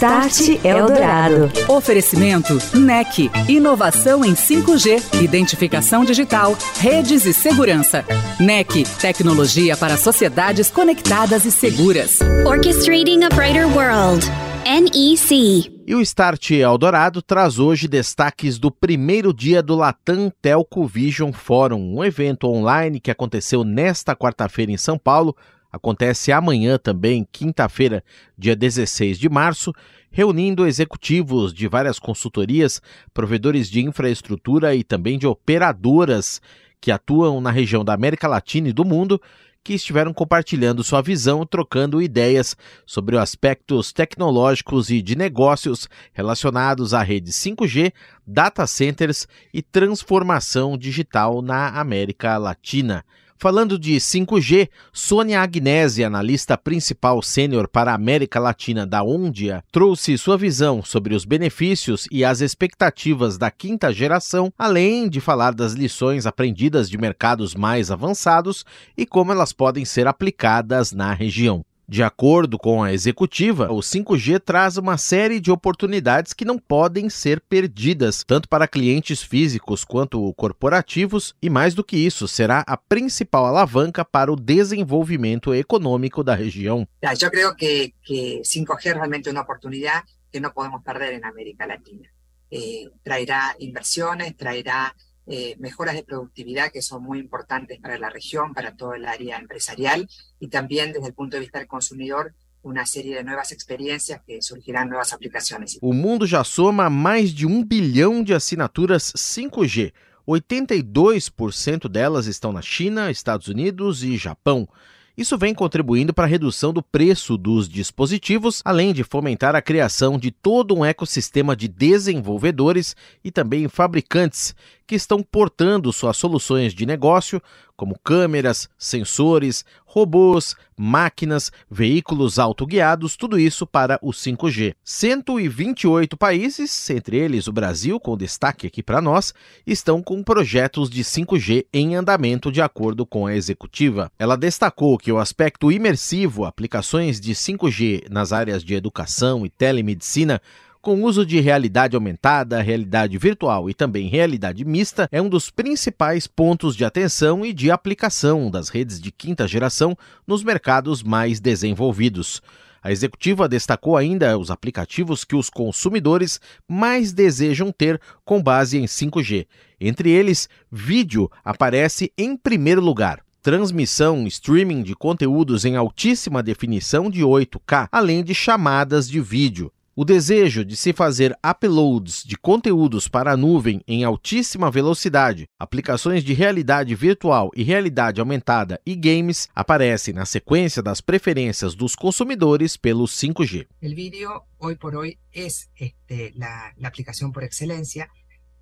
Start Eldorado. Oferecimento NEC. Inovação em 5G, identificação digital, redes e segurança. NEC. Tecnologia para sociedades conectadas e seguras. Orchestrating a Brighter World. NEC. E o Start Eldorado traz hoje destaques do primeiro dia do Latam Telco Vision Forum, um evento online que aconteceu nesta quarta-feira em São Paulo acontece amanhã também, quinta-feira, dia 16 de março, reunindo executivos de várias consultorias, provedores de infraestrutura e também de operadoras que atuam na região da América Latina e do mundo, que estiveram compartilhando sua visão, trocando ideias sobre os aspectos tecnológicos e de negócios relacionados à rede 5G, data centers e transformação digital na América Latina. Falando de 5G, Sônia Agnese, analista principal sênior para a América Latina da Ondia, trouxe sua visão sobre os benefícios e as expectativas da quinta geração, além de falar das lições aprendidas de mercados mais avançados e como elas podem ser aplicadas na região. De acordo com a executiva, o 5G traz uma série de oportunidades que não podem ser perdidas, tanto para clientes físicos quanto corporativos, e mais do que isso, será a principal alavanca para o desenvolvimento econômico da região. Eu acho que, que 5G é realmente uma oportunidade que não podemos perder na América Latina. Eh, traerá inversiones, traerá eh, mejoras de productividad que son muy importantes para la región, para todo el área empresarial y también desde el punto de vista del consumidor uma série de novas experiências que surgirão novas aplicações. O mundo já soma mais de um bilhão de assinaturas 5G. 82% delas estão na China, Estados Unidos e Japão. Isso vem contribuindo para a redução do preço dos dispositivos, além de fomentar a criação de todo um ecossistema de desenvolvedores e também fabricantes que estão portando suas soluções de negócio, como câmeras, sensores, robôs, máquinas, veículos autoguiados, tudo isso para o 5G. 128 países, entre eles o Brasil, com destaque aqui para nós, estão com projetos de 5G em andamento, de acordo com a executiva. Ela destacou que o aspecto imersivo, aplicações de 5G nas áreas de educação e telemedicina, com uso de realidade aumentada, realidade virtual e também realidade mista, é um dos principais pontos de atenção e de aplicação das redes de quinta geração nos mercados mais desenvolvidos. A executiva destacou ainda os aplicativos que os consumidores mais desejam ter com base em 5G. Entre eles, vídeo aparece em primeiro lugar transmissão, streaming de conteúdos em altíssima definição de 8K, além de chamadas de vídeo. O desejo de se fazer uploads de conteúdos para a nuvem em altíssima velocidade, aplicações de realidade virtual e realidade aumentada e games aparece na sequência das preferências dos consumidores pelo 5G. O vídeo, hoje por hoje, é este, la aplicación por excelencia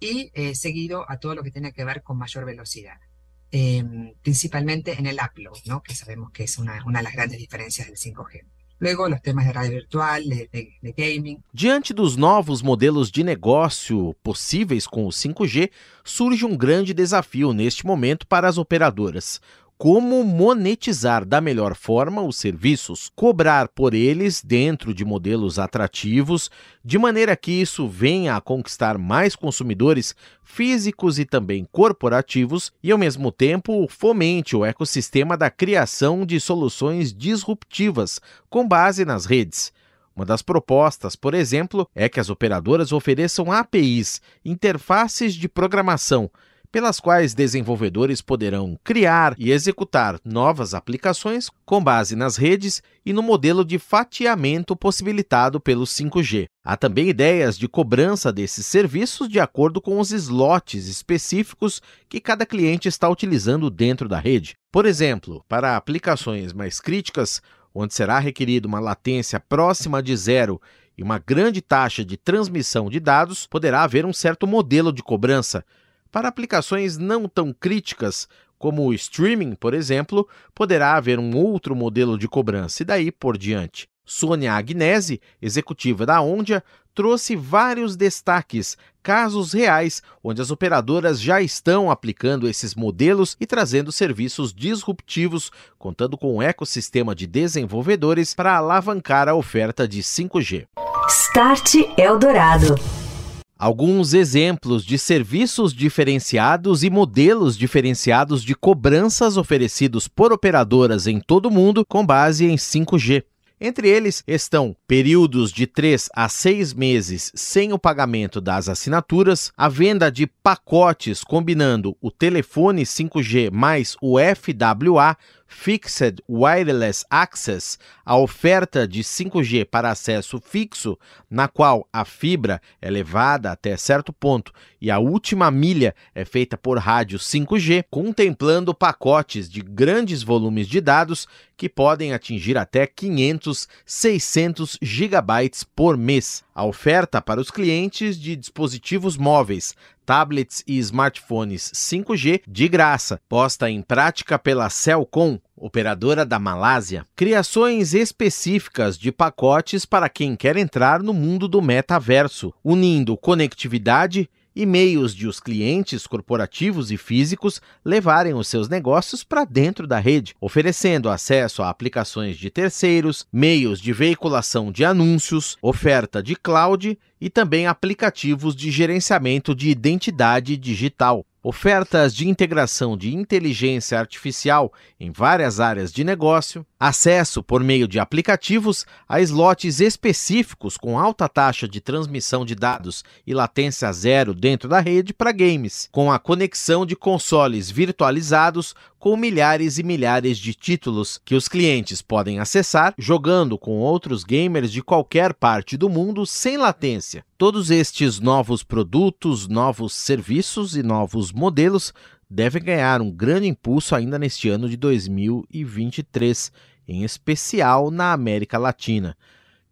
e eh, seguido a todo lo que tiene que ver con mayor velocidad. Eh, principalmente en el upload, ¿no? que sabemos que es una, una de las grandes diferencias del 5G. Luego, los temas de rádio virtual, de, de, de, gaming. Diante dos novos modelos de negócio possíveis com o 5G, surge um grande desafio neste momento para as operadoras como monetizar da melhor forma os serviços, cobrar por eles dentro de modelos atrativos, de maneira que isso venha a conquistar mais consumidores físicos e também corporativos e, ao mesmo tempo, fomente o ecossistema da criação de soluções disruptivas com base nas redes. Uma das propostas, por exemplo, é que as operadoras ofereçam APIs, interfaces de programação pelas quais desenvolvedores poderão criar e executar novas aplicações com base nas redes e no modelo de fatiamento possibilitado pelo 5G. Há também ideias de cobrança desses serviços de acordo com os slots específicos que cada cliente está utilizando dentro da rede. Por exemplo, para aplicações mais críticas, onde será requerida uma latência próxima de zero e uma grande taxa de transmissão de dados, poderá haver um certo modelo de cobrança. Para aplicações não tão críticas, como o streaming, por exemplo, poderá haver um outro modelo de cobrança e daí por diante. Sônia Agnese, executiva da Ondia, trouxe vários destaques, casos reais, onde as operadoras já estão aplicando esses modelos e trazendo serviços disruptivos, contando com um ecossistema de desenvolvedores para alavancar a oferta de 5G. Start Eldorado. Alguns exemplos de serviços diferenciados e modelos diferenciados de cobranças oferecidos por operadoras em todo o mundo com base em 5G. Entre eles estão períodos de 3 a 6 meses sem o pagamento das assinaturas, a venda de pacotes combinando o telefone 5G mais o FWA Fixed Wireless Access, a oferta de 5G para acesso fixo, na qual a fibra é levada até certo ponto e a última milha é feita por rádio 5G, contemplando pacotes de grandes volumes de dados que podem atingir até 500, 600 gigabytes por mês. A oferta para os clientes de dispositivos móveis, tablets e smartphones 5G de graça, posta em prática pela Celcom, operadora da Malásia. Criações específicas de pacotes para quem quer entrar no mundo do metaverso, unindo conectividade e meios de os clientes corporativos e físicos levarem os seus negócios para dentro da rede, oferecendo acesso a aplicações de terceiros, meios de veiculação de anúncios, oferta de cloud e também aplicativos de gerenciamento de identidade digital. Ofertas de integração de inteligência artificial em várias áreas de negócio, acesso por meio de aplicativos a slots específicos com alta taxa de transmissão de dados e latência zero dentro da rede para games, com a conexão de consoles virtualizados com milhares e milhares de títulos que os clientes podem acessar jogando com outros gamers de qualquer parte do mundo sem latência. Todos estes novos produtos, novos serviços e novos modelos devem ganhar um grande impulso ainda neste ano de 2023, em especial na América Latina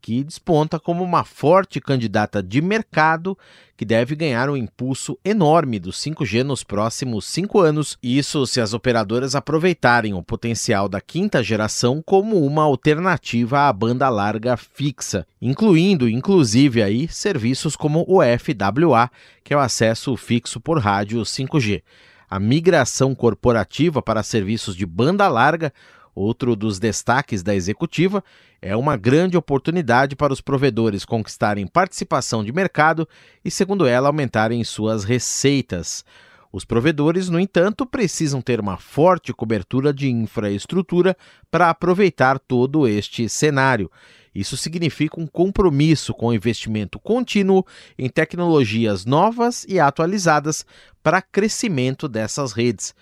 que desponta como uma forte candidata de mercado que deve ganhar um impulso enorme do 5G nos próximos cinco anos. Isso se as operadoras aproveitarem o potencial da quinta geração como uma alternativa à banda larga fixa, incluindo inclusive aí serviços como o FWA, que é o acesso fixo por rádio 5G. A migração corporativa para serviços de banda larga Outro dos destaques da executiva é uma grande oportunidade para os provedores conquistarem participação de mercado e, segundo ela, aumentarem suas receitas. Os provedores, no entanto, precisam ter uma forte cobertura de infraestrutura para aproveitar todo este cenário. Isso significa um compromisso com o investimento contínuo em tecnologias novas e atualizadas para crescimento dessas redes.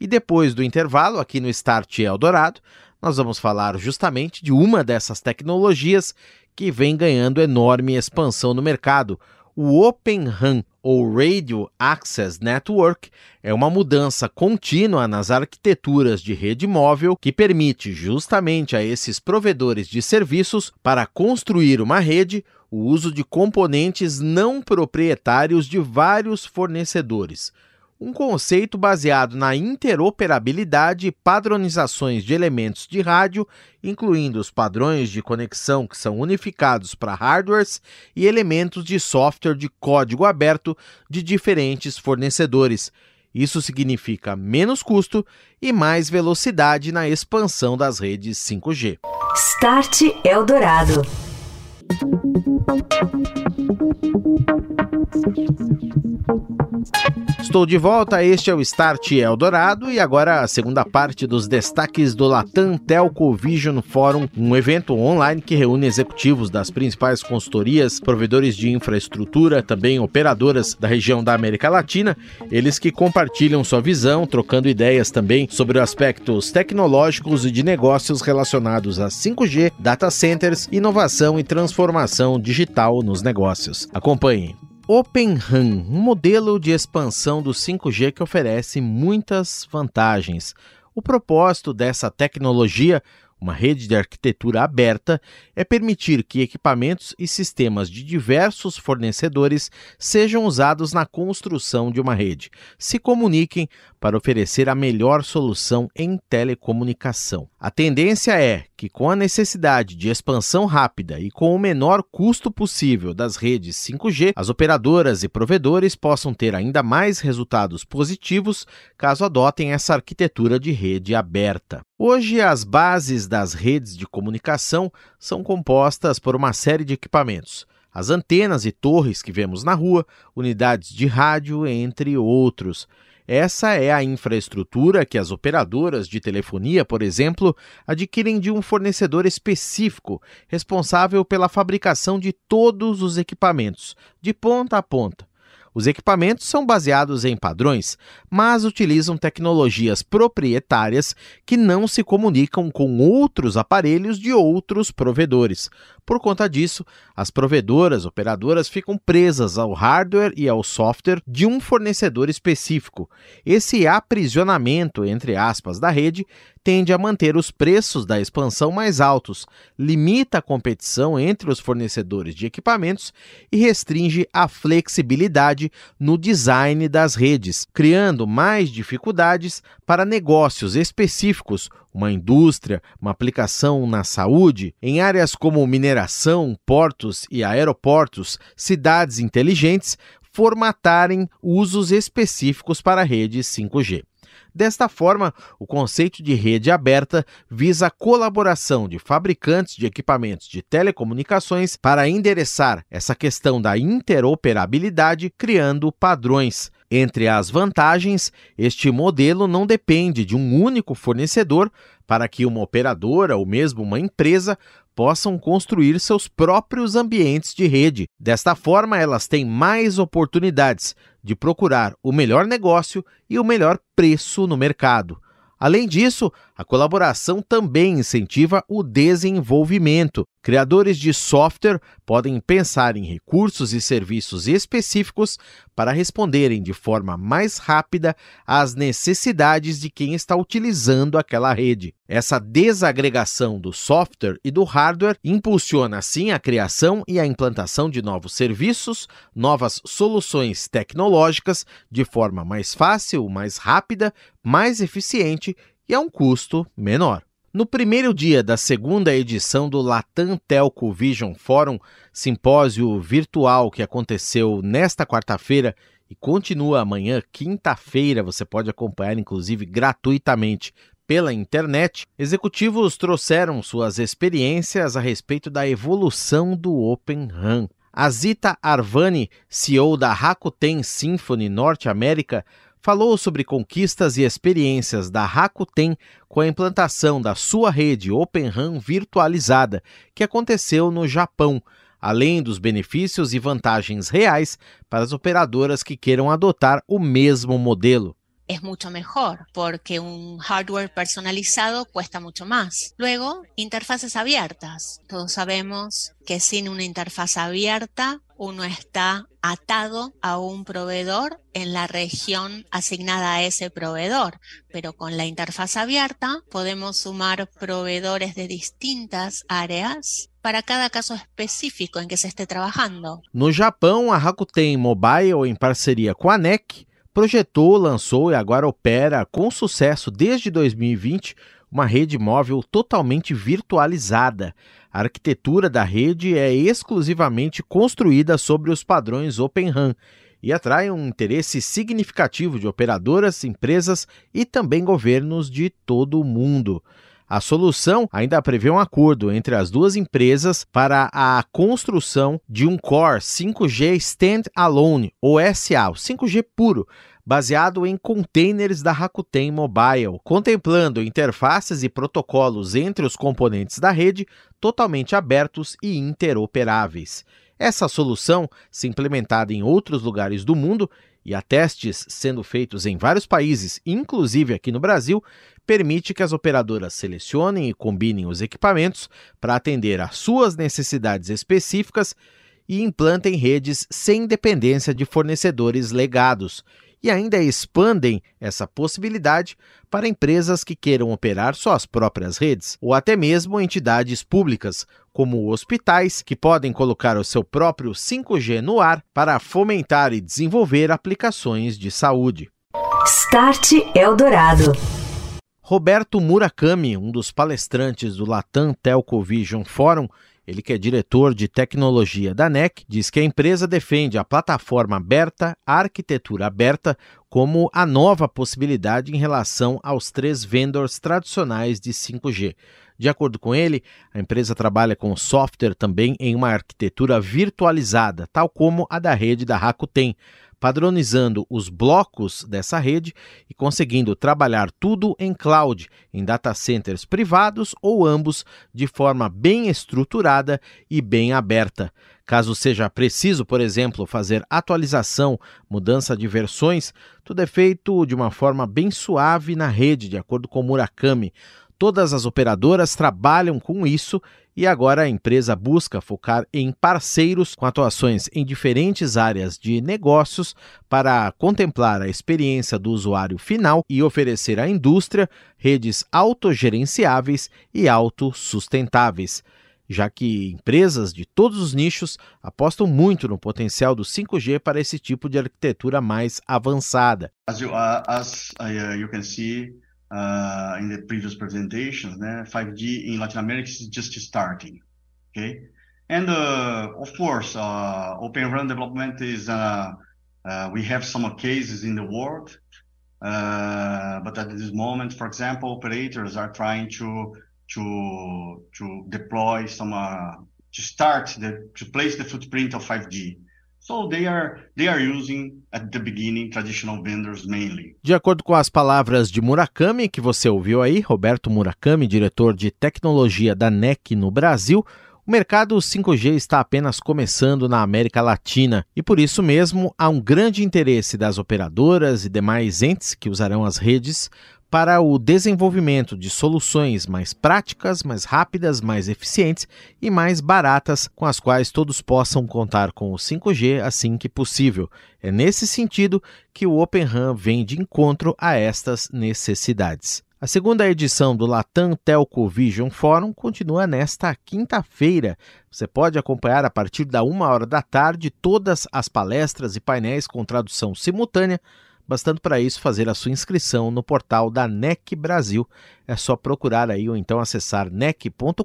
E depois do intervalo, aqui no Start Eldorado, nós vamos falar justamente de uma dessas tecnologias que vem ganhando enorme expansão no mercado. O Open RAN, ou Radio Access Network, é uma mudança contínua nas arquiteturas de rede móvel que permite justamente a esses provedores de serviços para construir uma rede o uso de componentes não proprietários de vários fornecedores um conceito baseado na interoperabilidade e padronizações de elementos de rádio, incluindo os padrões de conexão que são unificados para hardwares e elementos de software de código aberto de diferentes fornecedores. Isso significa menos custo e mais velocidade na expansão das redes 5G. Start Eldorado. Estou de volta, este é o Start Eldorado e agora a segunda parte dos destaques do Latam Telco Vision Forum, um evento online que reúne executivos das principais consultorias, provedores de infraestrutura, também operadoras da região da América Latina, eles que compartilham sua visão, trocando ideias também sobre aspectos tecnológicos e de negócios relacionados a 5G, data centers, inovação e transformação digital nos negócios. Acompanhe. Open RAN, um modelo de expansão do 5G que oferece muitas vantagens. O propósito dessa tecnologia, Uma rede de arquitetura aberta é permitir que equipamentos e sistemas de diversos fornecedores sejam usados na construção de uma rede, se comuniquem para oferecer a melhor solução em telecomunicação. A tendência é que, com a necessidade de expansão rápida e com o menor custo possível das redes 5G, as operadoras e provedores possam ter ainda mais resultados positivos caso adotem essa arquitetura de rede aberta. Hoje, as bases das redes de comunicação são compostas por uma série de equipamentos. As antenas e torres que vemos na rua, unidades de rádio, entre outros. Essa é a infraestrutura que as operadoras de telefonia, por exemplo, adquirem de um fornecedor específico, responsável pela fabricação de todos os equipamentos, de ponta a ponta. Os equipamentos são baseados em padrões, mas utilizam tecnologias proprietárias que não se comunicam com outros aparelhos de outros provedores. Por conta disso, as provedoras operadoras ficam presas ao hardware e ao software de um fornecedor específico. Esse aprisionamento, entre aspas, da rede tende a manter os preços da expansão mais altos, limita a competição entre os fornecedores de equipamentos e restringe a flexibilidade no design das redes, criando mais dificuldades para negócios específicos, uma indústria, uma aplicação na saúde, em áreas como mineração, portos e aeroportos, cidades inteligentes, formatarem usos específicos para a rede 5G. Desta forma, o conceito de rede aberta visa a colaboração de fabricantes de equipamentos de telecomunicações para endereçar essa questão da interoperabilidade, criando padrões. Entre as vantagens, este modelo não depende de um único fornecedor para que uma operadora ou mesmo uma empresa possam construir seus próprios ambientes de rede. Desta forma, elas têm mais oportunidades de procurar o melhor negócio e o melhor preço no mercado. Além disso, a colaboração também incentiva o desenvolvimento. Criadores de software podem pensar em recursos e serviços específicos para responderem de forma mais rápida às necessidades de quem está utilizando aquela rede. Essa desagregação do software e do hardware impulsiona assim a criação e a implantação de novos serviços, novas soluções tecnológicas de forma mais fácil, mais rápida, mais eficiente e a um custo menor. No primeiro dia da segunda edição do Latam Telco Vision Forum, simpósio virtual que aconteceu nesta quarta-feira e continua amanhã, quinta-feira, você pode acompanhar inclusive gratuitamente pela internet, executivos trouxeram suas experiências a respeito da evolução do Open RAN. A Zita Arvani, CEO da Rakuten Symphony Norte América, falou sobre conquistas e experiências da Rakuten com a implantação da sua rede Open RAN virtualizada, que aconteceu no Japão, além dos benefícios e vantagens reais para as operadoras que queiram adotar o mesmo modelo. es mucho mejor porque un hardware personalizado cuesta mucho más. Luego, interfaces abiertas. Todos sabemos que sin una interfaz abierta uno está atado a un proveedor en la región asignada a ese proveedor, pero con la interfaz abierta podemos sumar proveedores de distintas áreas para cada caso específico en que se esté trabajando. No Japão, a Rakuten Mobile, em parceria com a NEC, projetou, lançou e agora opera com sucesso desde 2020 uma rede móvel totalmente virtualizada. A arquitetura da rede é exclusivamente construída sobre os padrões Open RAN e atrai um interesse significativo de operadoras, empresas e também governos de todo o mundo. A solução ainda prevê um acordo entre as duas empresas para a construção de um Core 5G Standalone, ou SA, o 5G puro, baseado em containers da Rakuten Mobile, contemplando interfaces e protocolos entre os componentes da rede totalmente abertos e interoperáveis. Essa solução, se implementada em outros lugares do mundo, e há testes sendo feitos em vários países, inclusive aqui no Brasil, permite que as operadoras selecionem e combinem os equipamentos para atender às suas necessidades específicas e implantem redes sem dependência de fornecedores legados. E ainda expandem essa possibilidade para empresas que queiram operar suas próprias redes, ou até mesmo entidades públicas, como hospitais, que podem colocar o seu próprio 5G no ar para fomentar e desenvolver aplicações de saúde. Start Eldorado. Roberto Murakami, um dos palestrantes do Latam Telco Vision Forum, ele que é diretor de tecnologia da NEC, diz que a empresa defende a plataforma aberta, a arquitetura aberta, como a nova possibilidade em relação aos três vendors tradicionais de 5G. De acordo com ele, a empresa trabalha com software também em uma arquitetura virtualizada, tal como a da rede da Rakuten padronizando os blocos dessa rede e conseguindo trabalhar tudo em cloud, em data centers privados ou ambos, de forma bem estruturada e bem aberta. Caso seja preciso, por exemplo, fazer atualização, mudança de versões, tudo é feito de uma forma bem suave na rede, de acordo com Murakami. Todas as operadoras trabalham com isso e agora a empresa busca focar em parceiros com atuações em diferentes áreas de negócios para contemplar a experiência do usuário final e oferecer à indústria redes autogerenciáveis e autossustentáveis já que empresas de todos os nichos apostam muito no potencial do 5G para esse tipo de arquitetura mais avançada. As you, uh, as, uh, you can see, uh, in the previous presentations, né? 5G in Latin America is just starting, okay? And uh, of course, uh, Open RAN development is, uh, we have some cases in the world, but at this moment, for example, operators are trying to to to deploy some to start the to place the footprint of 5G. So they are they are using at the beginning traditional vendors mainly. De acordo com as palavras de Murakami que você ouviu aí, Roberto Murakami, diretor de tecnologia da NEC no Brasil, o mercado 5G está apenas começando na América Latina e por isso mesmo há um grande interesse das operadoras e demais entes que usarão as redes para o desenvolvimento de soluções mais práticas, mais rápidas, mais eficientes e mais baratas, com as quais todos possam contar com o 5G assim que possível. É nesse sentido que o Open RAN vem de encontro a estas necessidades. A segunda edição do Latam Telco Vision Forum continua nesta quinta-feira. Você pode acompanhar a partir da uma hora da tarde todas as palestras e painéis com tradução simultânea bastando para isso fazer a sua inscrição no portal da NEC Brasil. É só procurar aí ou então acessar nec.com.br.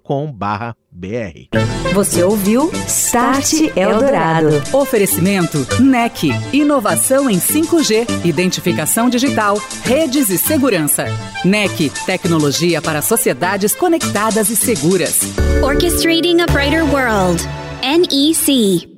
Você ouviu Start Eldorado. Oferecimento NEC. Inovação em 5G, identificação digital, redes e segurança. NEC. Tecnologia para sociedades conectadas e seguras. Orchestrating a Brighter World. NEC.